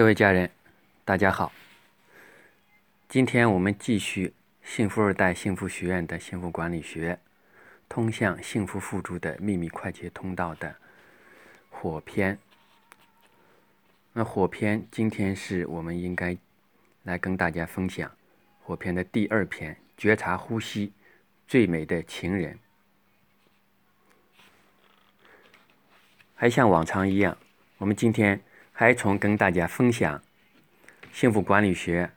各位家人，大家好。今天我们继续幸福二代幸福学院的幸福管理学，通向幸福富足的秘密快捷通道的火篇。那火篇今天是我们应该来跟大家分享火篇的第二篇：觉察呼吸，最美的情人。还像往常一样，我们今天。还从跟大家分享幸福管理学、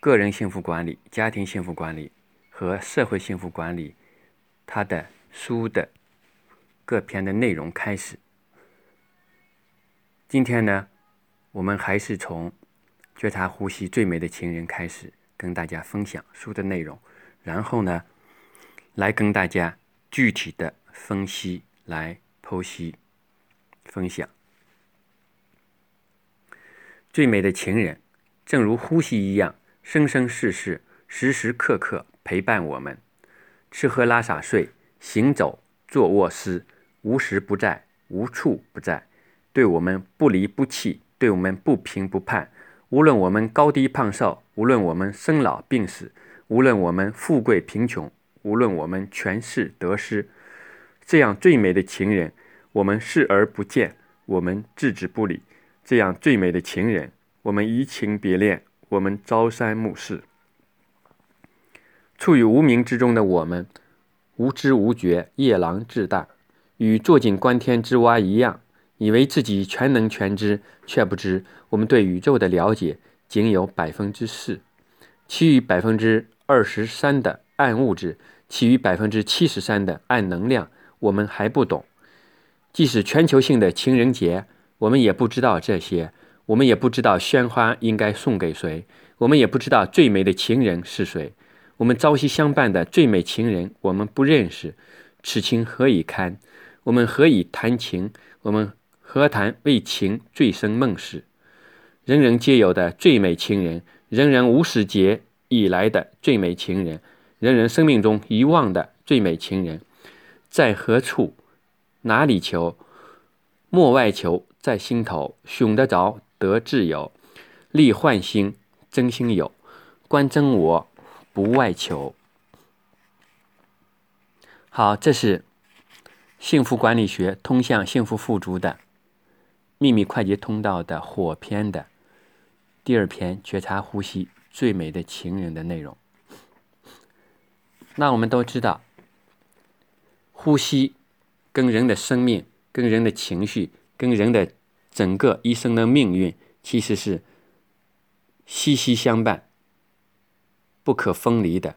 个人幸福管理、家庭幸福管理和社会幸福管理，它的书的各篇的内容开始。今天呢，我们还是从觉察呼吸最美的情人开始跟大家分享书的内容，然后呢，来跟大家具体的分析、来剖析、分享。最美的情人，正如呼吸一样，生生世世、时时刻刻陪伴我们。吃喝拉撒睡，行走坐卧思，无时不在，无处不在，对我们不离不弃，对我们不平不叛。无论我们高低胖瘦，无论我们生老病死，无论我们富贵贫穷，无论我们权势得失，这样最美的情人，我们视而不见，我们置之不理。这样最美的情人，我们移情别恋，我们朝三暮四，处于无名之中的我们，无知无觉，夜郎自大，与坐井观天之蛙一样，以为自己全能全知，却不知我们对宇宙的了解仅有百分之四，其余百分之二十三的暗物质，其余百分之七十三的暗能量，我们还不懂。即使全球性的情人节。我们也不知道这些，我们也不知道鲜花应该送给谁，我们也不知道最美的情人是谁。我们朝夕相伴的最美情人，我们不认识，此情何以堪？我们何以谈情？我们何谈为情醉生梦死？人人皆有的最美情人，人人无始劫以来的最美情人，人人生命中遗忘的最美情人，在何处？哪里求？莫外求。在心头，寻得着得自由，立幻心真心有，观真我不外求。好，这是幸福管理学通向幸福富足的秘密快捷通道的火篇的第二篇，觉察呼吸最美的情人的内容。那我们都知道，呼吸跟人的生命、跟人的情绪、跟人的整个一生的命运其实是息息相伴、不可分离的。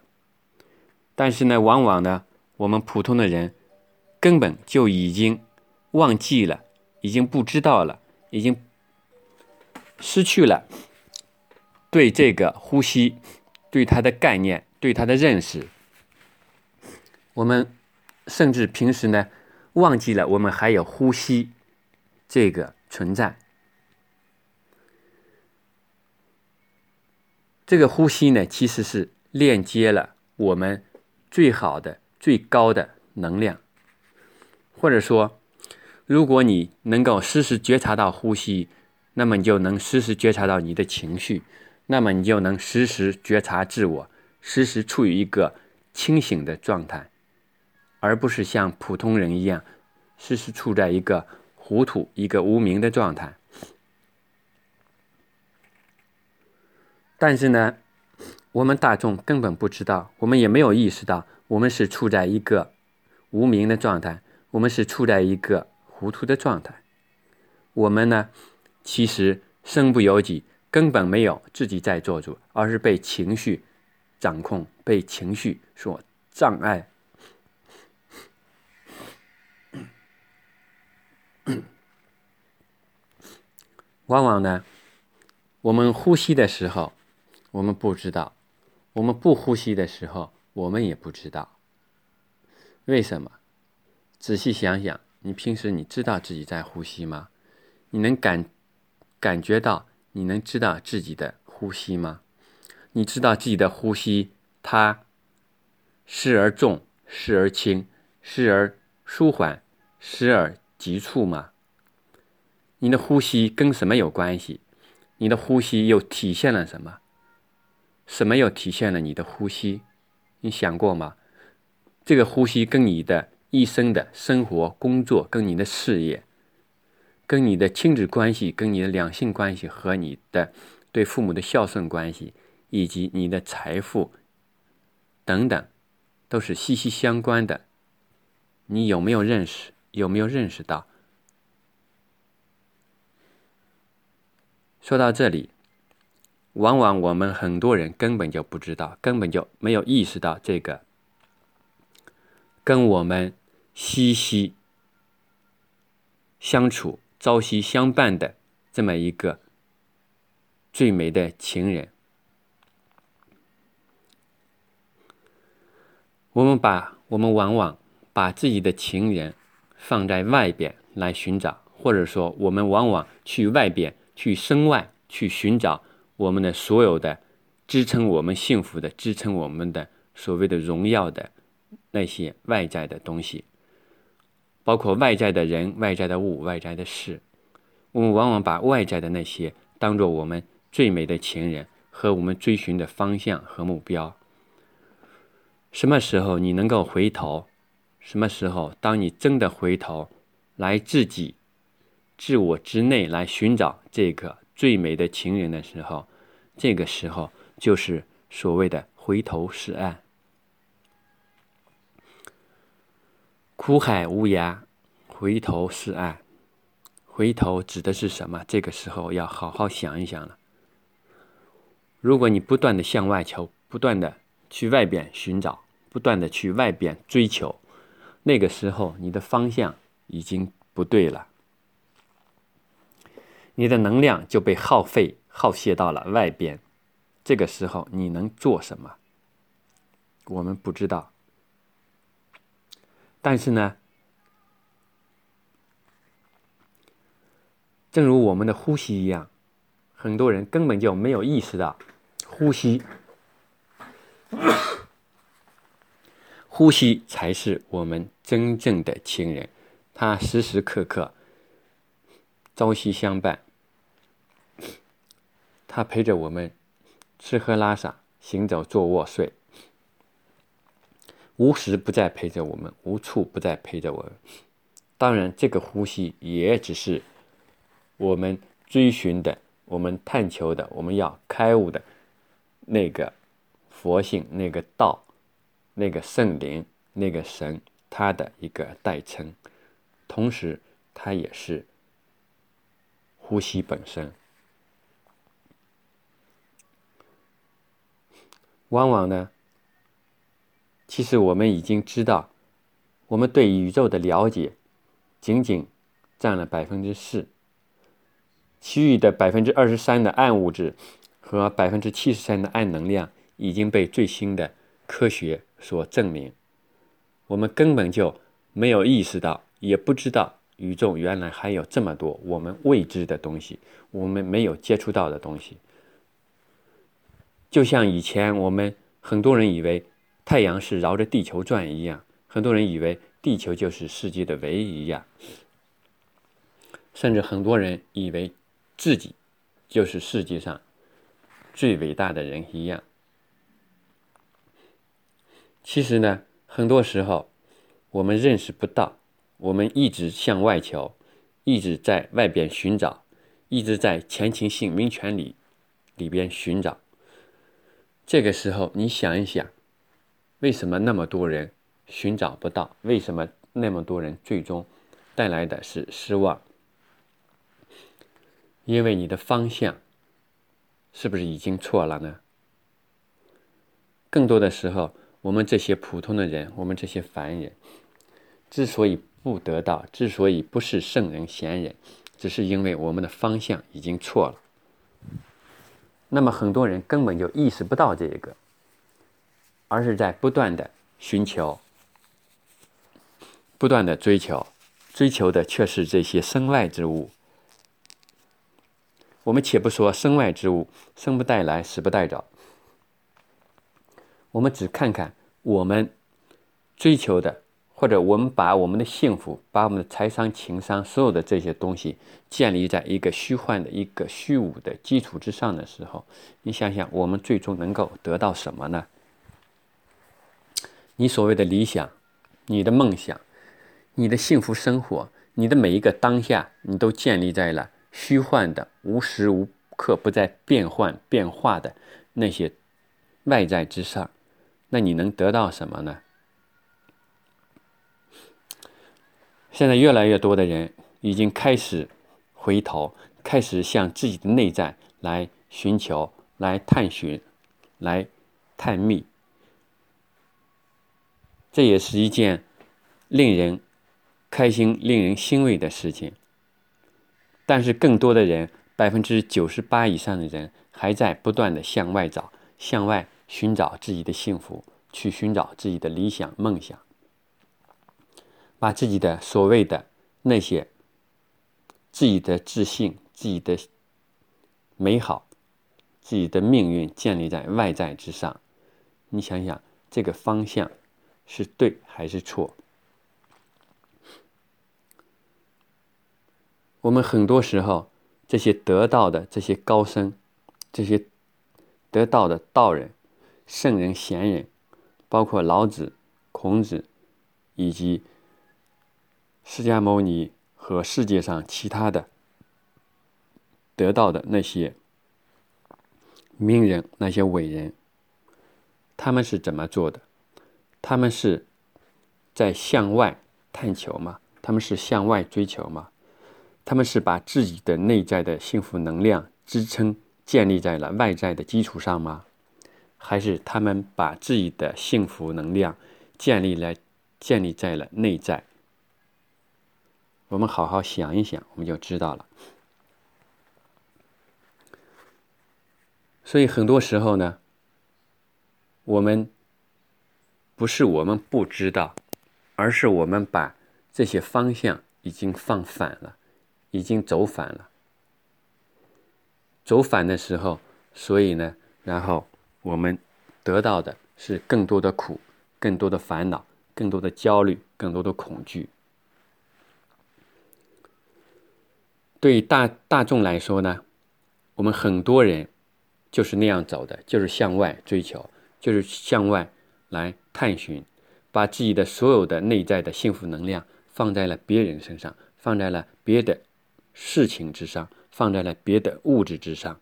但是呢，往往呢，我们普通的人根本就已经忘记了，已经不知道了，已经失去了对这个呼吸、对它的概念、对它的认识。我们甚至平时呢，忘记了我们还有呼吸这个。存在，这个呼吸呢，其实是链接了我们最好的、最高的能量。或者说，如果你能够时时觉察到呼吸，那么你就能时时觉察到你的情绪，那么你就能时时觉察自我，时时处于一个清醒的状态，而不是像普通人一样，时时处在一个。糊涂，一个无名的状态。但是呢，我们大众根本不知道，我们也没有意识到，我们是处在一个无名的状态，我们是处在一个糊涂的状态。我们呢，其实身不由己，根本没有自己在做主，而是被情绪掌控，被情绪所障碍。往往呢，我们呼吸的时候，我们不知道；我们不呼吸的时候，我们也不知道。为什么？仔细想想，你平时你知道自己在呼吸吗？你能感感觉到？你能知道自己的呼吸吗？你知道自己的呼吸，它时而重，时而轻，时而舒缓，时而急促吗？你的呼吸跟什么有关系？你的呼吸又体现了什么？什么又体现了你的呼吸？你想过吗？这个呼吸跟你的一生的生活、工作、跟你的事业、跟你的亲子关系、跟你的两性关系和你的对父母的孝顺关系，以及你的财富等等，都是息息相关的。你有没有认识？有没有认识到？说到这里，往往我们很多人根本就不知道，根本就没有意识到这个跟我们息息相处、朝夕相伴的这么一个最美的情人。我们把我们往往把自己的情人放在外边来寻找，或者说我们往往去外边。去身外去寻找我们的所有的支撑我们幸福的、支撑我们的所谓的荣耀的那些外在的东西，包括外在的人、外在的物、外在的事。我们往往把外在的那些当做我们最美的情人和我们追寻的方向和目标。什么时候你能够回头？什么时候当你真的回头来自己？自我之内来寻找这个最美的情人的时候，这个时候就是所谓的回头是岸。苦海无涯，回头是岸。回头指的是什么？这个时候要好好想一想了。如果你不断的向外求，不断的去外边寻找，不断的去外边追求，那个时候你的方向已经不对了。你的能量就被耗费、耗泄到了外边，这个时候你能做什么？我们不知道。但是呢，正如我们的呼吸一样，很多人根本就没有意识到，呼吸，呼吸才是我们真正的亲人，他时时刻刻朝夕相伴。他陪着我们吃喝拉撒、行走坐卧睡，无时不在陪着我们，无处不在陪着我们。当然，这个呼吸也只是我们追寻的、我们探求的、我们要开悟的那个佛性、那个道、那个圣灵、那个神，他的一个代称。同时，它也是呼吸本身。往往呢，其实我们已经知道，我们对宇宙的了解仅仅占了百分之四，其余的百分之二十三的暗物质和百分之七十三的暗能量已经被最新的科学所证明。我们根本就没有意识到，也不知道宇宙原来还有这么多我们未知的东西，我们没有接触到的东西。就像以前我们很多人以为太阳是绕着地球转一样，很多人以为地球就是世界的唯一一样，甚至很多人以为自己就是世界上最伟大的人一样。其实呢，很多时候我们认识不到，我们一直向外求，一直在外边寻找，一直在前情性命权里里边寻找。这个时候，你想一想，为什么那么多人寻找不到？为什么那么多人最终带来的是失望？因为你的方向是不是已经错了呢？更多的时候，我们这些普通的人，我们这些凡人，之所以不得到，之所以不是圣人贤人，只是因为我们的方向已经错了。那么很多人根本就意识不到这个，而是在不断的寻求、不断的追求，追求的却是这些身外之物。我们且不说身外之物生不带来死不带走，我们只看看我们追求的或者我们把我们的幸福、把我们的财商、情商所有的这些东西建立在一个虚幻的一个虚无的基础之上的时候，你想想，我们最终能够得到什么呢？你所谓的理想、你的梦想、你的幸福生活、你的每一个当下，你都建立在了虚幻的、无时无刻不在变换变化的那些外在之上，那你能得到什么呢？现在越来越多的人已经开始回头，开始向自己的内在来寻求、来探寻、来探秘。这也是一件令人开心、令人欣慰的事情。但是，更多的人，百分之九十八以上的人，还在不断的向外找、向外寻找自己的幸福，去寻找自己的理想、梦想。把自己的所谓的那些自己的自信、自己的美好、自己的命运建立在外在之上，你想想这个方向是对还是错？我们很多时候这些得道的这些高僧、这些得道的道人、圣人、贤人，包括老子、孔子以及。释迦牟尼和世界上其他的得到的那些名人、那些伟人，他们是怎么做的？他们是在向外探求吗？他们是向外追求吗？他们是把自己的内在的幸福能量支撑建立在了外在的基础上吗？还是他们把自己的幸福能量建立来建立在了内在？我们好好想一想，我们就知道了。所以很多时候呢，我们不是我们不知道，而是我们把这些方向已经放反了，已经走反了。走反的时候，所以呢，然后我们得到的是更多的苦，更多的烦恼，更多的焦虑，更多的恐惧。对大大众来说呢，我们很多人就是那样走的，就是向外追求，就是向外来探寻，把自己的所有的内在的幸福能量放在了别人身上，放在了别的事情之上，放在了别的物质之上，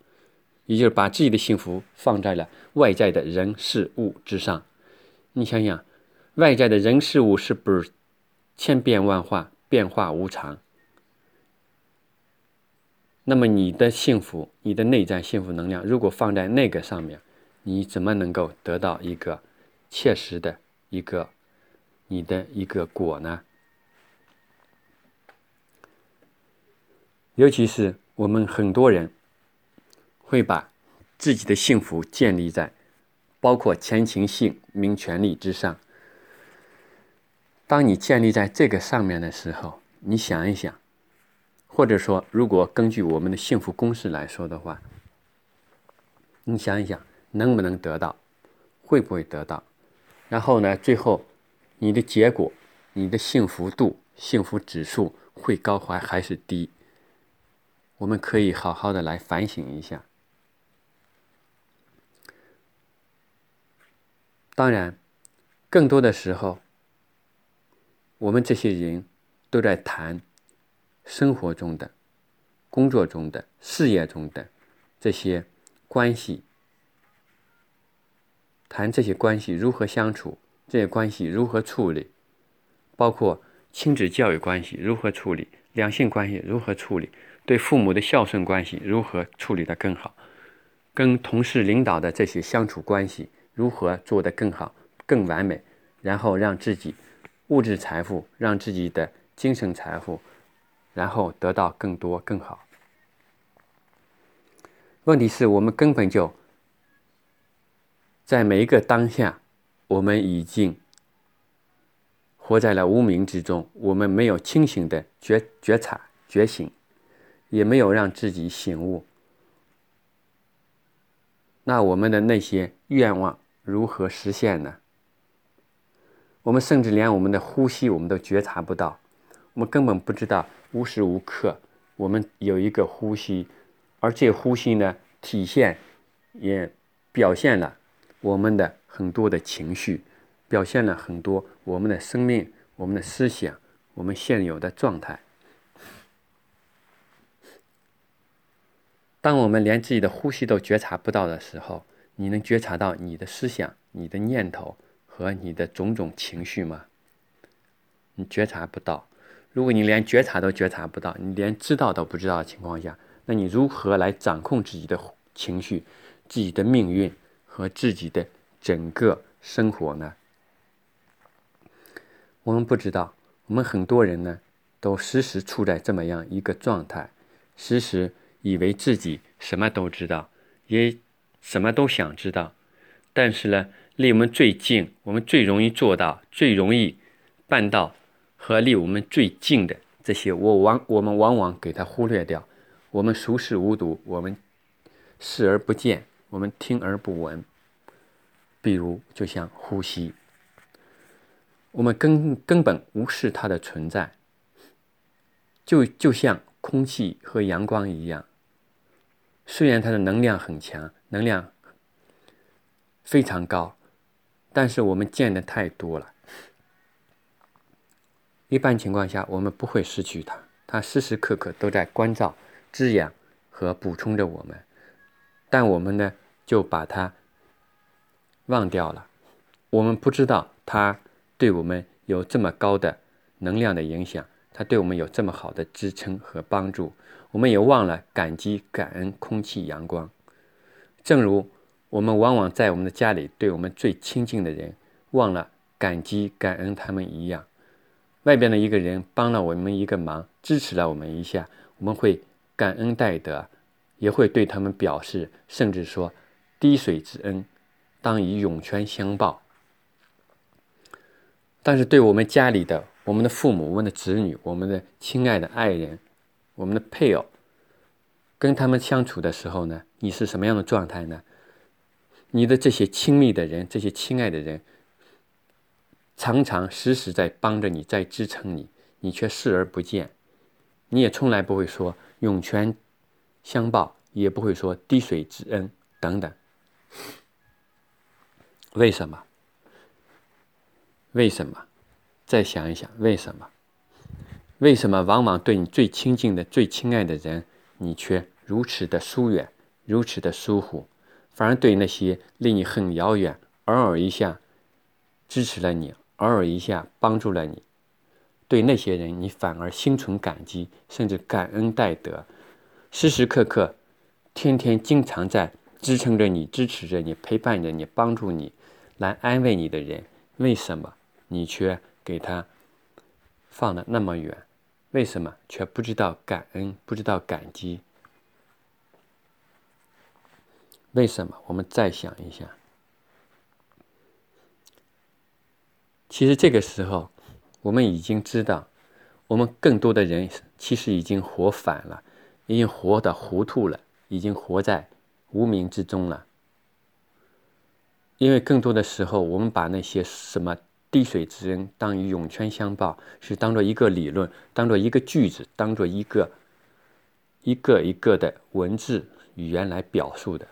也就是把自己的幸福放在了外在的人事物之上。你想想，外在的人事物是不是千变万化、变化无常？那么你的幸福，你的内在幸福能量，如果放在那个上面，你怎么能够得到一个切实的一个你的一个果呢？尤其是我们很多人会把自己的幸福建立在包括钱、情、性、名、权利之上。当你建立在这个上面的时候，你想一想。或者说，如果根据我们的幸福公式来说的话，你想一想，能不能得到？会不会得到？然后呢？最后，你的结果，你的幸福度、幸福指数会高还还是低？我们可以好好的来反省一下。当然，更多的时候，我们这些人都在谈。生活中的、工作中的、事业中的这些关系，谈这些关系如何相处，这些关系如何处理，包括亲子教育关系如何处理，两性关系如何处理，对父母的孝顺关系如何处理的更好，跟同事、领导的这些相处关系如何做得更好、更完美，然后让自己物质财富，让自己的精神财富。然后得到更多更好。问题是我们根本就在每一个当下，我们已经活在了无名之中，我们没有清醒的觉觉察觉醒，也没有让自己醒悟。那我们的那些愿望如何实现呢？我们甚至连我们的呼吸我们都觉察不到，我们根本不知道无时无刻我们有一个呼吸，而这呼吸呢，体现也表现了我们的很多的情绪，表现了很多我们的生命、我们的思想、我们现有的状态。当我们连自己的呼吸都觉察不到的时候，你能觉察到你的思想、你的念头？和你的种种情绪吗？你觉察不到。如果你连觉察都觉察不到，你连知道都不知道的情况下，那你如何来掌控自己的情绪、自己的命运和自己的整个生活呢？我们不知道。我们很多人呢，都时时处在这么样一个状态，时时以为自己什么都知道，也什么都想知道，但是呢？离我们最近，我们最容易做到、最容易办到和离我们最近的这些，我往我们往往给它忽略掉。我们熟视无睹，我们视而不见，我们听而不闻。比如，就像呼吸，我们根根本无视它的存在。就就像空气和阳光一样，虽然它的能量很强，能量非常高。但是我们见的太多了，一般情况下我们不会失去它，它时时刻刻都在关照、滋养和补充着我们，但我们呢就把它忘掉了，我们不知道它对我们有这么高的能量的影响，它对我们有这么好的支撑和帮助，我们也忘了感激、感恩空气、阳光，正如。我们往往在我们的家里，对我们最亲近的人，忘了感激感恩他们一样。外边的一个人帮了我们一个忙，支持了我们一下，我们会感恩戴德，也会对他们表示，甚至说滴水之恩，当以涌泉相报。但是对我们家里的、我们的父母、我们的子女、我们的亲爱的爱人、我们的配偶，跟他们相处的时候呢，你是什么样的状态呢？你的这些亲密的人，这些亲爱的人，常常时时在帮着你，在支撑你，你却视而不见。你也从来不会说涌泉相报，也不会说滴水之恩等等。为什么？为什么？再想一想，为什么？为什么往往对你最亲近的、最亲爱的人，你却如此的疏远，如此的疏忽？反而对那些离你很遥远、偶尔一下支持了你、偶尔一下帮助了你，对那些人你反而心存感激，甚至感恩戴德，时时刻刻、天天、经常在支撑着你、支持着你、陪伴着你、帮助你、来安慰你的人，为什么你却给他放的那么远？为什么却不知道感恩、不知道感激？为什么？我们再想一下。其实这个时候，我们已经知道，我们更多的人其实已经活反了，已经活的糊涂了，已经活在无名之中了。因为更多的时候，我们把那些什么滴水之恩当于涌泉相报，是当做一个理论，当做一个句子，当做一个一个一个的文字语言来表述的。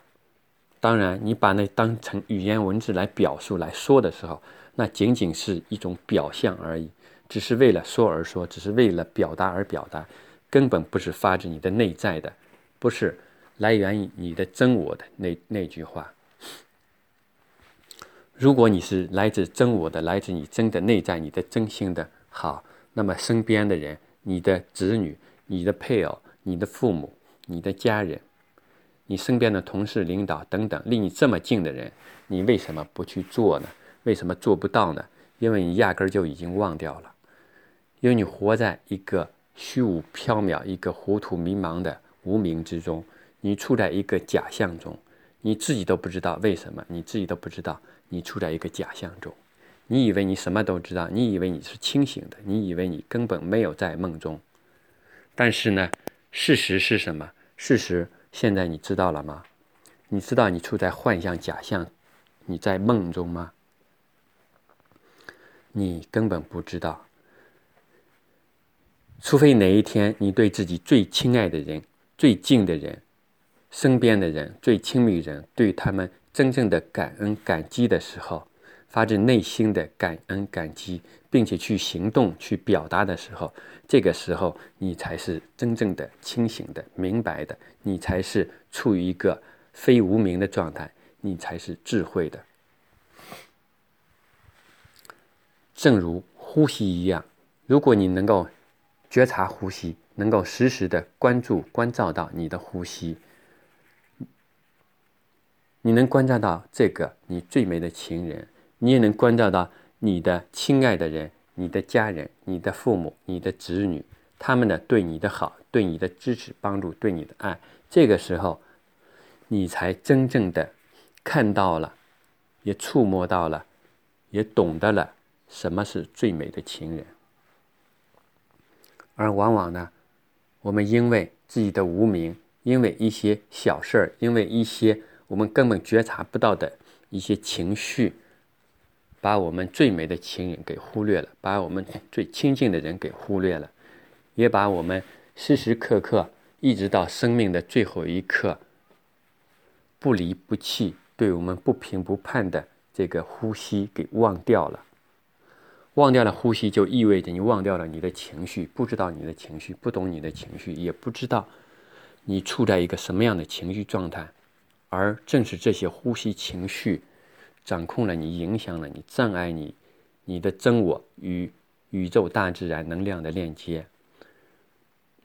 当然，你把那当成语言文字来表述来说的时候，那仅仅是一种表象而已，只是为了说而说，只是为了表达而表达，根本不是发自你的内在的，不是来源于你的真我的那那句话。如果你是来自真我的，来自你真的内在，你的真心的好，那么身边的人，你的子女、你的配偶、你的父母、你的家人。你身边的同事、领导等等，离你这么近的人，你为什么不去做呢？为什么做不到呢？因为你压根儿就已经忘掉了，因为你活在一个虚无缥缈、一个糊涂迷茫的无名之中，你处在一个假象中，你自己都不知道为什么，你自己都不知道你处在一个假象中，你以为你什么都知道，你以为你是清醒的，你以为你根本没有在梦中，但是呢，事实是什么？事实。现在你知道了吗？你知道你处在幻象、假象，你在梦中吗？你根本不知道。除非哪一天你对自己最亲爱的人、最近的人、身边的人、最亲密人，对他们真正的感恩感激的时候，发自内心的感恩感激，并且去行动去表达的时候，这个时候你才是真正的清醒的、明白的，你才是处于一个非无名的状态，你才是智慧的。正如呼吸一样，如果你能够。觉察呼吸，能够时时的关注、关照到你的呼吸，你能关照到这个你最美的情人，你也能关照到你的亲爱的人、你的家人、你的父母、你的子女，他们的对你的好、对你的支持、帮助、对你的爱。这个时候，你才真正的看到了，也触摸到了，也懂得了什么是最美的情人。而往往呢，我们因为自己的无名，因为一些小事儿，因为一些我们根本觉察不到的一些情绪，把我们最美的情人给忽略了，把我们最亲近的人给忽略了，也把我们时时刻刻一直到生命的最后一刻不离不弃、对我们不平不判的这个呼吸给忘掉了。忘掉了呼吸，就意味着你忘掉了你的情绪，不知道你的情绪，不懂你的情绪，也不知道你处在一个什么样的情绪状态。而正是这些呼吸情绪，掌控了你，影响了你，障碍你你的真我与宇宙大自然能量的链接。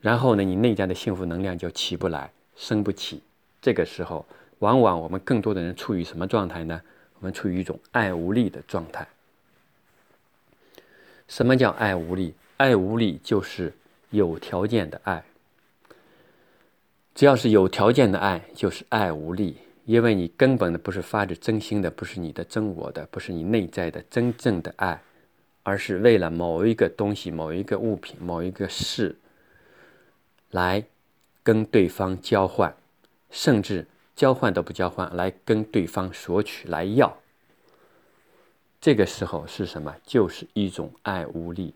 然后呢，你内在的幸福能量就起不来，升不起。这个时候，往往我们更多的人处于什么状态呢？我们处于一种爱无力的状态。什么叫爱无力？爱无力就是有条件的爱。只要是有条件的爱，就是爱无力，因为你根本的不是发自真心的，不是你的真我的，不是你内在的真正的爱，而是为了某一个东西、某一个物品、某一个事来跟对方交换，甚至交换都不交换，来跟对方索取、来要。这个时候是什么？就是一种爱无力。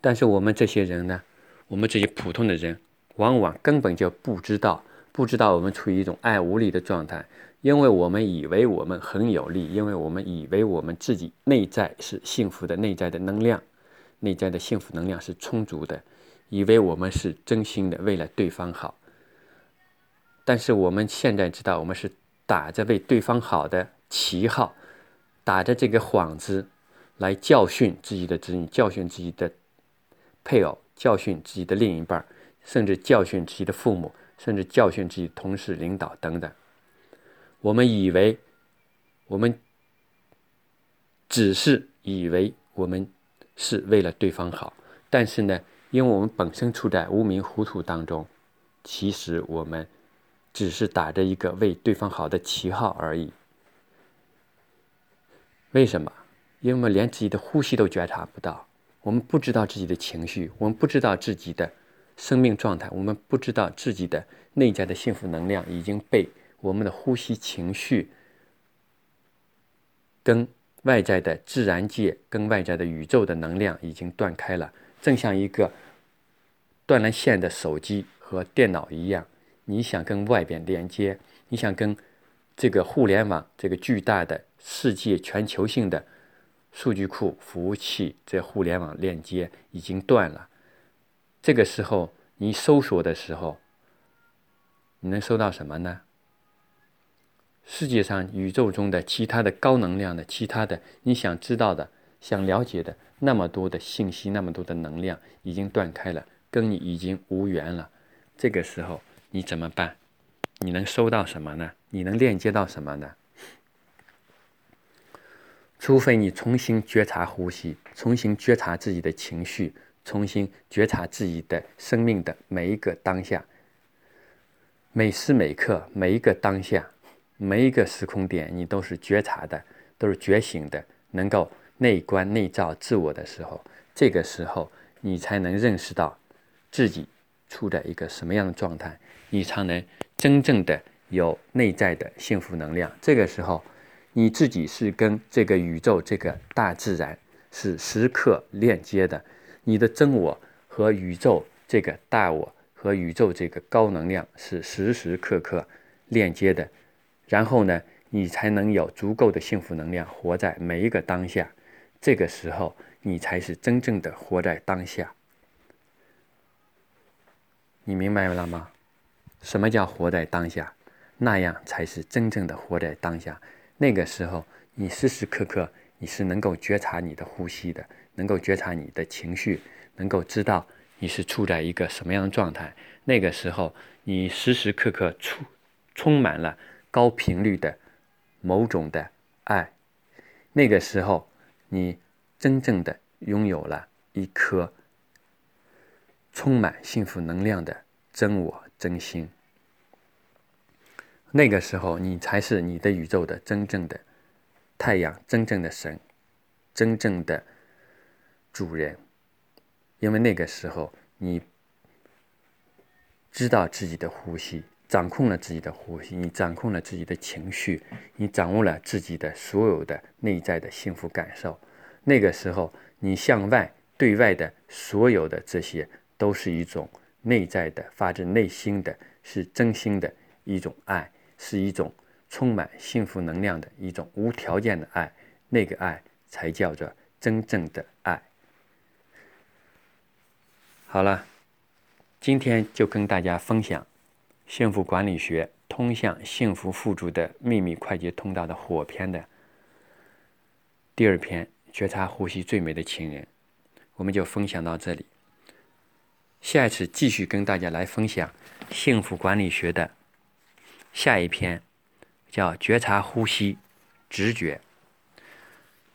但是我们这些人呢？我们这些普通的人，往往根本就不知道，不知道我们处于一种爱无力的状态，因为我们以为我们很有力，因为我们以为我们自己内在是幸福的，内在的能量，内在的幸福能量是充足的，以为我们是真心的为了对方好。但是我们现在知道，我们是打着为对方好的旗号。打着这个幌子来教训自己的子女，教训自己的配偶，教训自己的另一半，甚至教训自己的父母，甚至教训自己同事、领导等等。我们以为我们只是以为我们是为了对方好，但是呢，因为我们本身处在无名糊涂当中，其实我们只是打着一个为对方好的旗号而已。为什么？因为我们连自己的呼吸都觉察不到，我们不知道自己的情绪，我们不知道自己的生命状态，我们不知道自己的内在的幸福能量已经被我们的呼吸情绪跟外在的自然界、跟外在的宇宙的能量已经断开了，正像一个断了线的手机和电脑一样，你想跟外边连接，你想跟这个互联网这个巨大的。世界全球性的数据库服务器，这互联网链接已经断了。这个时候，你搜索的时候，你能搜到什么呢？世界上宇宙中的其他的高能量的、其他的你想知道的、想了解的那么多的信息、那么多的能量，已经断开了，跟你已经无缘了。这个时候你怎么办？你能收到什么呢？你能链接到什么呢？除非你重新觉察呼吸，重新觉察自己的情绪，重新觉察自己的生命的每一个当下，每时每刻，每一个当下，每一个时空点，你都是觉察的，都是觉醒的，能够内观内照自我的时候，这个时候你才能认识到自己处在一个什么样的状态，你才能真正的有内在的幸福能量。这个时候。你自己是跟这个宇宙、这个大自然是时刻链接的，你的真我和宇宙这个大我和宇宙这个高能量是时时刻刻链接的，然后呢，你才能有足够的幸福能量活在每一个当下。这个时候，你才是真正的活在当下。你明白了吗？什么叫活在当下？那样才是真正的活在当下。那个时候，你时时刻刻你是能够觉察你的呼吸的，能够觉察你的情绪，能够知道你是处在一个什么样的状态。那个时候，你时时刻刻充充满了高频率的某种的爱。那个时候，你真正的拥有了一颗充满幸福能量的真我真心。那个时候，你才是你的宇宙的真正的太阳，真正的神，真正的主人。因为那个时候，你知道自己的呼吸，掌控了自己的呼吸，你掌控了自己的情绪，你掌握了自己的所有的内在的幸福感受。那个时候，你向外对外的所有的这些，都是一种内在的、发自内心的、是真心的一种爱。是一种充满幸福能量的一种无条件的爱，那个爱才叫做真正的爱。好了，今天就跟大家分享《幸福管理学：通向幸福富足的秘密快捷通道》的火篇的第二篇“觉察呼吸最美的情人”，我们就分享到这里。下一次继续跟大家来分享幸福管理学的。下一篇叫觉察呼吸，直觉。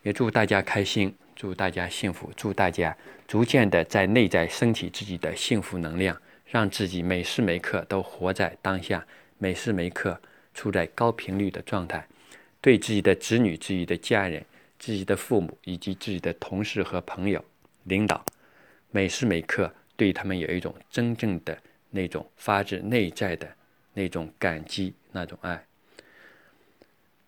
也祝大家开心，祝大家幸福，祝大家逐渐的在内在升起自己的幸福能量，让自己每时每刻都活在当下，每时每刻处在高频率的状态，对自己的子女、自己的家人、自己的父母以及自己的同事和朋友、领导，每时每刻对他们有一种真正的那种发自内在的。那种感激，那种爱。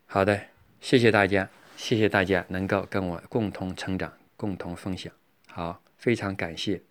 好的，谢谢大家，谢谢大家能够跟我共同成长，共同分享。好，非常感谢。